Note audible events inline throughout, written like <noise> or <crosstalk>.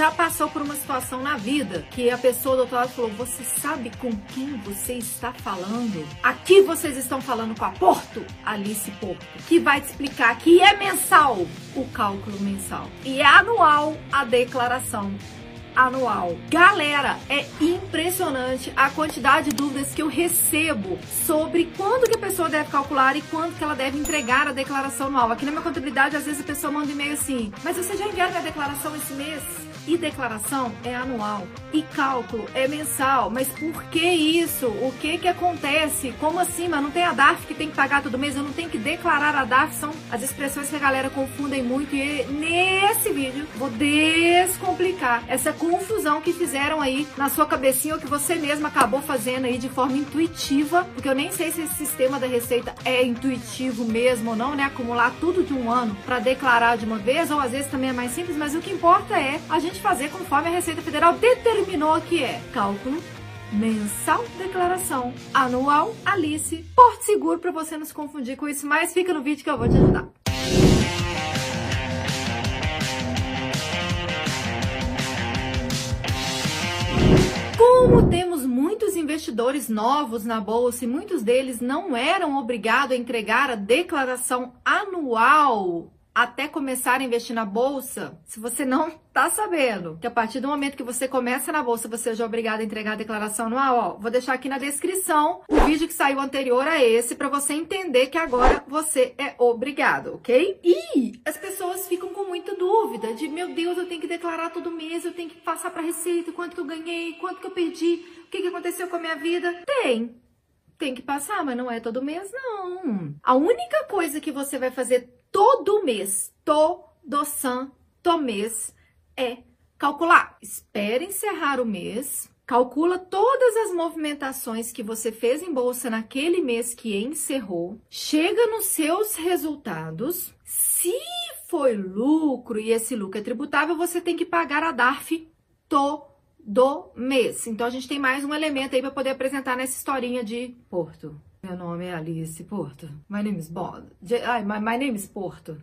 já passou por uma situação na vida que a pessoa do outro lado falou: Você sabe com quem você está falando? Aqui vocês estão falando com a Porto, Alice Porto, que vai te explicar que é mensal o cálculo mensal e é anual a declaração anual. Galera, é impressionante a quantidade de dúvidas que eu recebo sobre quando que a pessoa deve calcular e quando que ela deve entregar a declaração anual. Aqui na minha contabilidade, às vezes a pessoa manda um e-mail assim, mas você já enviou minha declaração esse mês? E declaração é anual. E cálculo é mensal. Mas por que isso? O que que acontece? Como assim? Mas não tem a DARF que tem que pagar todo mês? Eu não tenho que declarar a DARF? São as expressões que a galera confundem muito. E nesse vídeo vou descomplicar essa confusão que fizeram aí na sua cabecinha ou que você mesma acabou fazendo aí de forma intuitiva. Porque eu nem sei se esse sistema da Receita é intuitivo mesmo ou não, né? Acumular tudo de um ano para declarar de uma vez. Ou às vezes também é mais simples. Mas o que importa é a gente gente fazer conforme a Receita Federal determinou que é cálculo mensal, declaração anual, Alice, Porto Seguro para você não se confundir com isso, mas fica no vídeo que eu vou te ajudar. Como temos muitos investidores novos na bolsa e muitos deles não eram obrigados a entregar a declaração anual até começar a investir na bolsa, se você não tá sabendo que a partir do momento que você começa na bolsa, você já é obrigado a entregar a declaração anual, ó, vou deixar aqui na descrição o vídeo que saiu anterior a esse para você entender que agora você é obrigado, ok? E as pessoas ficam com muita dúvida de, meu Deus, eu tenho que declarar todo mês, eu tenho que passar para receita, quanto que eu ganhei, quanto que eu perdi, o que que aconteceu com a minha vida? Tem. Tem que passar, mas não é todo mês, não. A única coisa que você vai fazer todo mês, todo santo mês, é calcular. Espere encerrar o mês, calcula todas as movimentações que você fez em bolsa naquele mês que encerrou, chega nos seus resultados. Se foi lucro e esse lucro é tributável, você tem que pagar a DARF todo mês. Então a gente tem mais um elemento aí para poder apresentar nessa historinha de Porto. Meu nome é Alice Porto. My name is Bond. Ai, my, my name is Porto.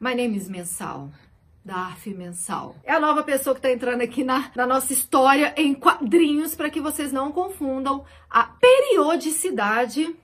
My name is Mensal. DARF mensal. É a nova pessoa que está entrando aqui na, na nossa história em quadrinhos para que vocês não confundam a periodicidade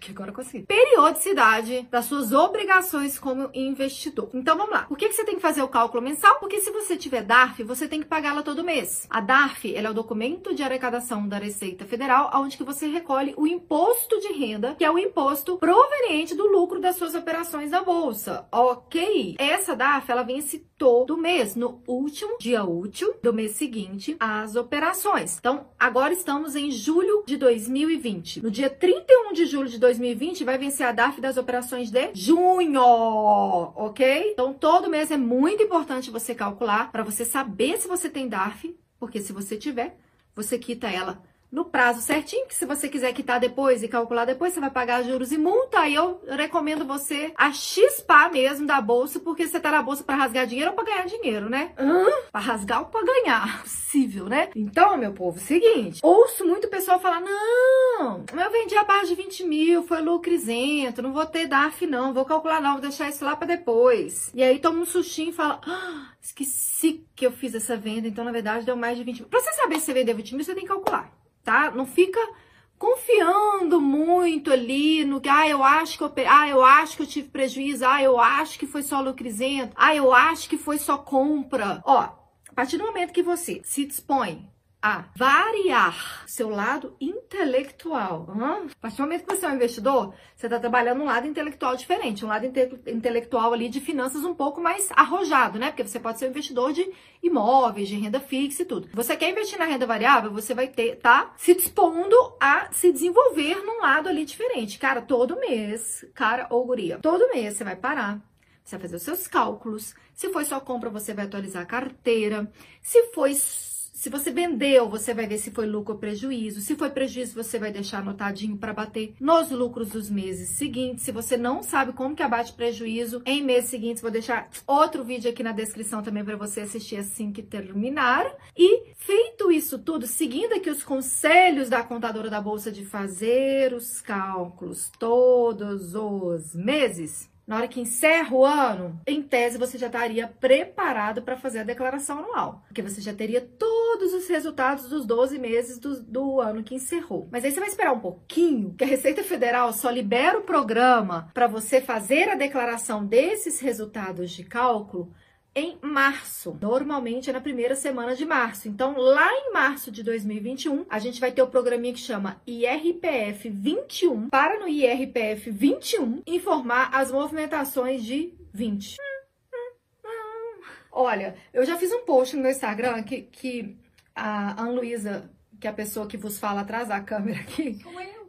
que agora eu consegui. Periodicidade das suas obrigações como investidor. Então vamos lá. Por que, que você tem que fazer o cálculo mensal? Porque se você tiver DARF, você tem que pagá-la todo mês. A DARF ela é o documento de arrecadação da Receita Federal, onde que você recolhe o imposto de renda, que é o imposto proveniente do lucro das suas operações na bolsa. Ok? Essa DARF ela vence todo mês, no último dia útil do mês seguinte, as operações. Então, agora estamos em julho de 2020. No dia 31 de julho de 2020, vai vencer a DARF das operações de junho, ok? Então, todo mês é muito importante você calcular para você saber se você tem DARF, porque se você tiver, você quita ela no prazo certinho, que se você quiser quitar depois e calcular depois, você vai pagar juros e multa. Aí eu recomendo você a chispar mesmo da bolsa, porque você tá na bolsa para rasgar dinheiro ou para ganhar dinheiro, né? Hã? Pra rasgar ou pra ganhar. <laughs> Possível, né? Então, meu povo, seguinte. Ouço muito pessoal falar, não, eu vendi abaixo de 20 mil, foi lucro isento, não vou ter DAF não, vou calcular não, vou deixar isso lá para depois. E aí toma um sustinho e fala, ah, esqueci que eu fiz essa venda, então na verdade deu mais de 20 mil. Pra você saber se você vendeu 20 mil, você tem que calcular tá? Não fica confiando muito ali no que, ah, eu acho que eu, ah, eu acho que eu tive prejuízo, ah, eu acho que foi só lucrizento, ah, eu acho que foi só compra. Ó, a partir do momento que você se dispõe a variar seu lado intelectual. Uhum. A partir do momento que você é um investidor, você está trabalhando um lado intelectual diferente, um lado inte intelectual ali de finanças um pouco mais arrojado, né? Porque você pode ser um investidor de imóveis, de renda fixa e tudo. Você quer investir na renda variável, você vai ter, tá se dispondo a se desenvolver num lado ali diferente. Cara, todo mês, cara ou guria, todo mês você vai parar, você vai fazer os seus cálculos. Se foi só compra, você vai atualizar a carteira. Se foi se você vendeu, você vai ver se foi lucro ou prejuízo. Se foi prejuízo, você vai deixar anotadinho para bater nos lucros dos meses seguintes. Se você não sabe como que abate prejuízo em meses seguintes, vou deixar outro vídeo aqui na descrição também para você assistir assim que terminar. E feito isso tudo, seguindo aqui os conselhos da contadora da bolsa de fazer os cálculos todos os meses, na hora que encerra o ano, em tese você já estaria preparado para fazer a declaração anual, porque você já teria todos os resultados dos 12 meses do, do ano que encerrou. Mas aí você vai esperar um pouquinho, que a Receita Federal só libera o programa para você fazer a declaração desses resultados de cálculo em março. Normalmente é na primeira semana de março. Então, lá em março de 2021, a gente vai ter o programinha que chama IRPF 21 para no IRPF 21 informar as movimentações de 20. Olha, eu já fiz um post no meu Instagram que, que a Ana Luísa, que é a pessoa que vos fala atrás da câmera aqui,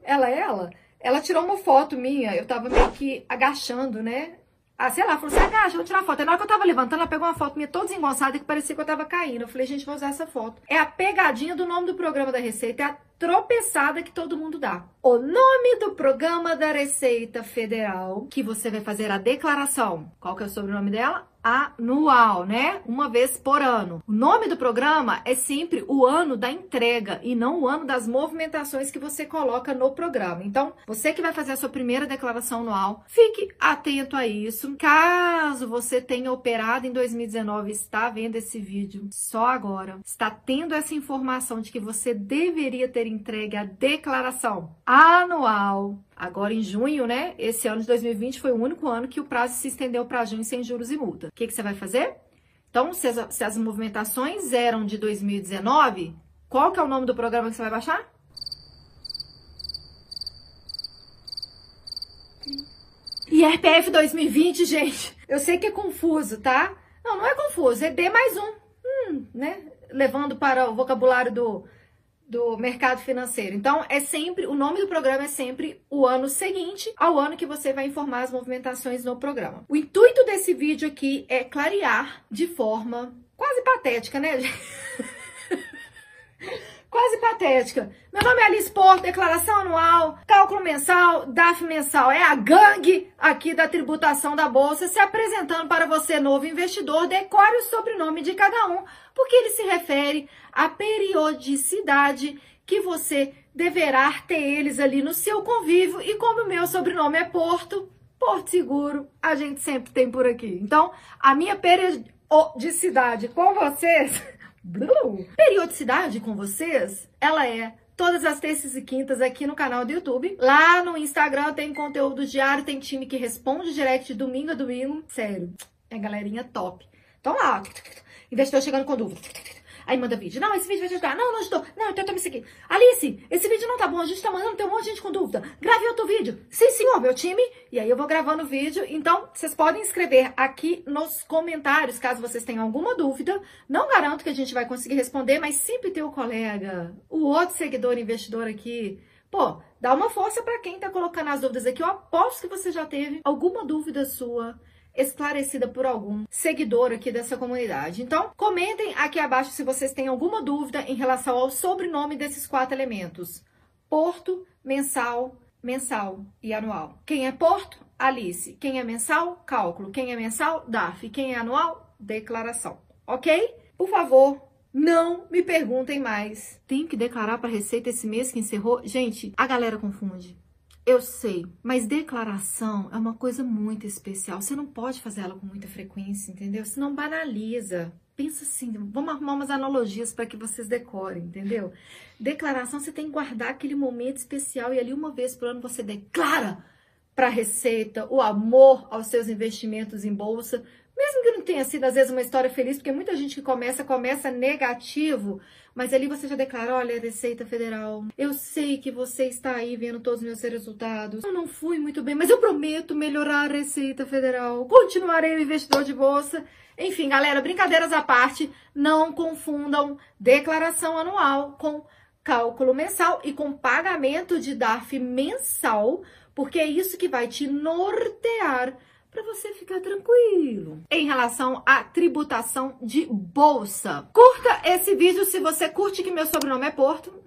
ela é ela, ela tirou uma foto minha, eu tava meio que agachando, né? Ah, sei lá, falou assim, agacha, vou tirar foto. Aí na hora que eu tava levantando, ela pegou uma foto minha toda desengonçada que parecia que eu tava caindo. Eu falei, gente, vou usar essa foto. É a pegadinha do nome do programa da Receita, é a tropeçada que todo mundo dá. O nome do programa da Receita Federal, que você vai fazer a declaração. Qual que é o sobrenome dela? Anual, né? Uma vez por ano. O nome do programa é sempre o ano da entrega e não o ano das movimentações que você coloca no programa. Então, você que vai fazer a sua primeira declaração anual, fique atento a isso. Caso você tenha operado em 2019 está vendo esse vídeo só agora, está tendo essa informação de que você deveria ter entregue a declaração anual Agora, em junho, né? Esse ano de 2020 foi o único ano que o prazo se estendeu para junho sem juros e multa. O que, que você vai fazer? Então, se as, se as movimentações eram de 2019, qual que é o nome do programa que você vai baixar? IRPF 2020, gente. Eu sei que é confuso, tá? Não, não é confuso. É D mais um. Hum, né? Levando para o vocabulário do do mercado financeiro. Então, é sempre, o nome do programa é sempre o ano seguinte ao ano que você vai informar as movimentações no programa. O intuito desse vídeo aqui é clarear de forma quase patética, né? <laughs> quase patética. Meu nome é Alice Porto, declaração anual, cálculo mensal, DAF mensal. É a gangue aqui da tributação da Bolsa se apresentando para você, novo investidor. Decore o sobrenome de cada um, porque ele se refere à periodicidade que você deverá ter eles ali no seu convívio. E como o meu sobrenome é Porto, Porto Seguro, a gente sempre tem por aqui. Então, a minha periodicidade com vocês Periodicidade com vocês, ela é todas as terças e quintas aqui no canal do YouTube. Lá no Instagram tem conteúdo diário, tem time que responde direct domingo a domingo. Sério, é galerinha top. Então lá, investidor chegando com dúvida. Aí manda vídeo. Não, esse vídeo vai te ajudar. Não, não ajudou. Não, então toma isso aqui. Alice, esse vídeo não tá bom. A gente tá mandando, tem um monte de gente com dúvida. Grave outro vídeo. Sim, senhor, meu time. E aí eu vou gravando o vídeo. Então, vocês podem escrever aqui nos comentários, caso vocês tenham alguma dúvida. Não garanto que a gente vai conseguir responder, mas sempre tem o colega, o outro seguidor investidor aqui. Pô, dá uma força para quem tá colocando as dúvidas aqui. Eu aposto que você já teve alguma dúvida sua esclarecida por algum seguidor aqui dessa comunidade. Então, comentem aqui abaixo se vocês têm alguma dúvida em relação ao sobrenome desses quatro elementos: Porto, mensal, mensal e anual. Quem é Porto? Alice. Quem é mensal? Cálculo. Quem é mensal? DAF. Quem é anual? Declaração. Ok? Por favor, não me perguntem mais. Tenho que declarar para a Receita esse mês que encerrou? Gente, a galera confunde. Eu sei, mas declaração é uma coisa muito especial. Você não pode fazer ela com muita frequência, entendeu? Senão banaliza. Pensa assim, vamos arrumar umas analogias para que vocês decorem, entendeu? Declaração, você tem que guardar aquele momento especial e ali uma vez por ano você declara para a Receita o amor aos seus investimentos em bolsa, mesmo que não tenha sido, às vezes, uma história feliz, porque muita gente que começa, começa negativo, mas ali você já declara, olha, Receita Federal, eu sei que você está aí vendo todos os meus resultados. Eu não fui muito bem, mas eu prometo melhorar a Receita Federal. Continuarei o investidor de bolsa. Enfim, galera, brincadeiras à parte, não confundam declaração anual com cálculo mensal e com pagamento de DARF mensal, porque é isso que vai te nortear para você ficar tranquilo. Em relação à tributação de bolsa. Curta esse vídeo se você curte que meu sobrenome é Porto. <laughs>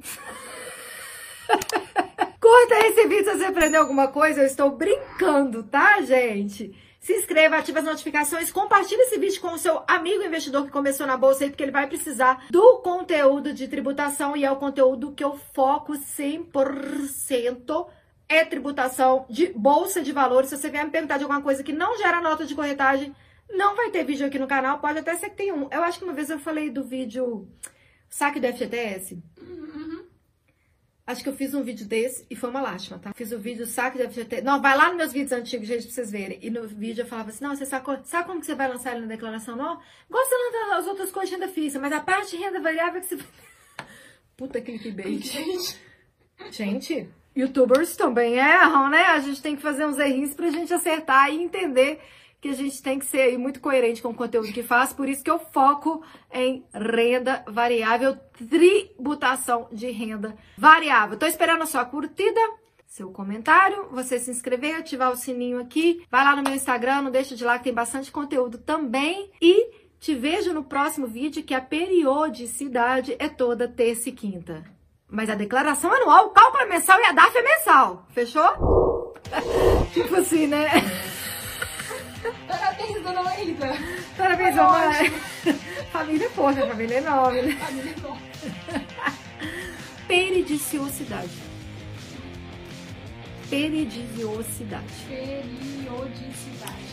Curta esse vídeo se você aprendeu alguma coisa. Eu estou brincando, tá, gente? Se inscreva, ative as notificações, compartilhe esse vídeo com o seu amigo investidor que começou na bolsa aí, porque ele vai precisar do conteúdo de tributação e é o conteúdo que eu foco 100% é tributação de bolsa de valores. Se você vier me perguntar de alguma coisa que não gera nota de corretagem, não vai ter vídeo aqui no canal. Pode até ser que tenha um. Eu acho que uma vez eu falei do vídeo saque do FGTS. Uhum. Acho que eu fiz um vídeo desse e foi uma lástima, tá? Fiz o vídeo saque do FGTS. Não, vai lá nos meus vídeos antigos, gente, pra vocês verem. E no vídeo eu falava assim, não, você sacou, sabe como que você vai lançar ele na declaração? Não, lança as outras coisas de renda fixa, mas a parte de renda variável é que você... <laughs> Puta clickbait. <laughs> Gente... Gente, youtubers também erram, né? A gente tem que fazer uns errinhos pra gente acertar e entender que a gente tem que ser muito coerente com o conteúdo que faz, por isso que eu foco em renda variável, tributação de renda variável. Tô esperando a sua curtida, seu comentário, você se inscrever, ativar o sininho aqui, vai lá no meu Instagram, não deixa de lá que tem bastante conteúdo também e te vejo no próximo vídeo que a periodicidade é toda terça e quinta. Mas a declaração anual, o cálculo é mensal e a DAF é mensal. Fechou? <laughs> tipo assim, né? Parabéns, dona Maísa. Parabéns, dona Maísa. Família, poxa, família é enorme, né? Família é enorme. Peridiciosidade. Peridiciosidade. Periodicidade.